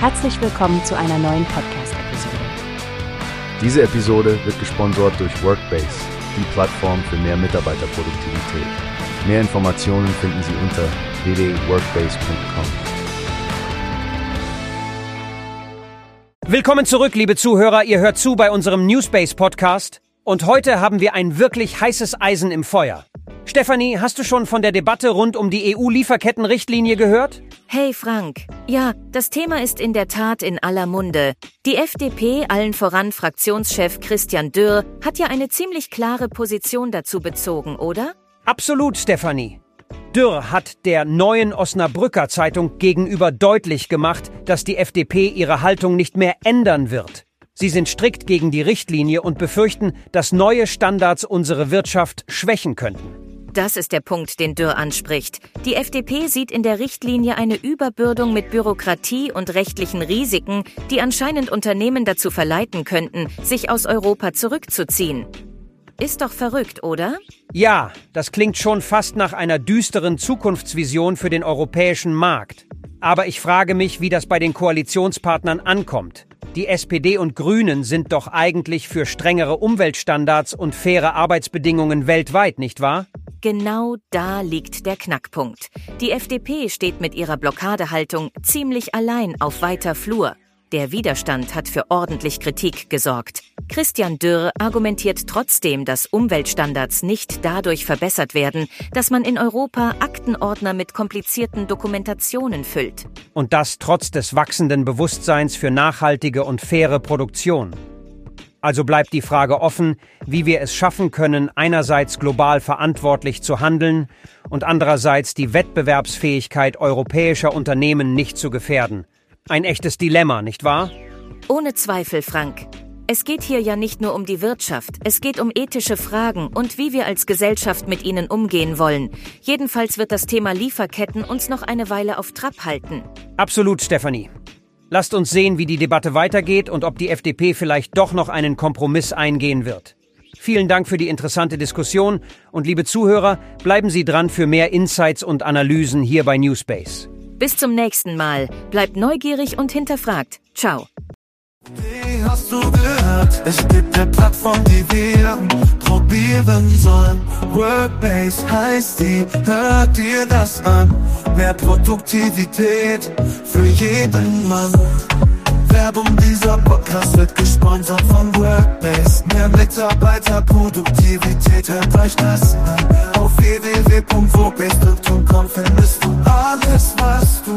Herzlich willkommen zu einer neuen Podcast-Episode. Diese Episode wird gesponsert durch Workbase, die Plattform für mehr Mitarbeiterproduktivität. Mehr Informationen finden Sie unter www.workbase.com. Willkommen zurück, liebe Zuhörer. Ihr hört zu bei unserem Newspace Podcast. Und heute haben wir ein wirklich heißes Eisen im Feuer. Stefanie, hast du schon von der Debatte rund um die EU-Lieferkettenrichtlinie gehört? Hey Frank, ja, das Thema ist in der Tat in aller Munde. Die FDP, allen voran Fraktionschef Christian Dürr, hat ja eine ziemlich klare Position dazu bezogen, oder? Absolut, Stefanie. Dürr hat der neuen Osnabrücker Zeitung gegenüber deutlich gemacht, dass die FDP ihre Haltung nicht mehr ändern wird. Sie sind strikt gegen die Richtlinie und befürchten, dass neue Standards unsere Wirtschaft schwächen könnten. Das ist der Punkt, den Dürr anspricht. Die FDP sieht in der Richtlinie eine Überbürdung mit Bürokratie und rechtlichen Risiken, die anscheinend Unternehmen dazu verleiten könnten, sich aus Europa zurückzuziehen. Ist doch verrückt, oder? Ja, das klingt schon fast nach einer düsteren Zukunftsvision für den europäischen Markt. Aber ich frage mich, wie das bei den Koalitionspartnern ankommt. Die SPD und Grünen sind doch eigentlich für strengere Umweltstandards und faire Arbeitsbedingungen weltweit, nicht wahr? Genau da liegt der Knackpunkt. Die FDP steht mit ihrer Blockadehaltung ziemlich allein auf weiter Flur. Der Widerstand hat für ordentlich Kritik gesorgt. Christian Dürr argumentiert trotzdem, dass Umweltstandards nicht dadurch verbessert werden, dass man in Europa Aktenordner mit komplizierten Dokumentationen füllt. Und das trotz des wachsenden Bewusstseins für nachhaltige und faire Produktion. Also bleibt die Frage offen, wie wir es schaffen können, einerseits global verantwortlich zu handeln und andererseits die Wettbewerbsfähigkeit europäischer Unternehmen nicht zu gefährden. Ein echtes Dilemma, nicht wahr? Ohne Zweifel, Frank. Es geht hier ja nicht nur um die Wirtschaft, es geht um ethische Fragen und wie wir als Gesellschaft mit ihnen umgehen wollen. Jedenfalls wird das Thema Lieferketten uns noch eine Weile auf Trab halten. Absolut, Stefanie. Lasst uns sehen, wie die Debatte weitergeht und ob die FDP vielleicht doch noch einen Kompromiss eingehen wird. Vielen Dank für die interessante Diskussion und liebe Zuhörer, bleiben Sie dran für mehr Insights und Analysen hier bei Newspace. Bis zum nächsten Mal. Bleibt neugierig und hinterfragt. Ciao. Wie hast du gehört? Es gibt eine Plattform, die wir probieren sollen. Workbase heißt die, hört dir das an. Mehr Produktivität für jeden Mann. Werbung dieser Podcast wird gesponsert von Workbase. Mehr Mitarbeiterproduktivität, hört euch das an. Auf www.workbase.com findest du alles, was du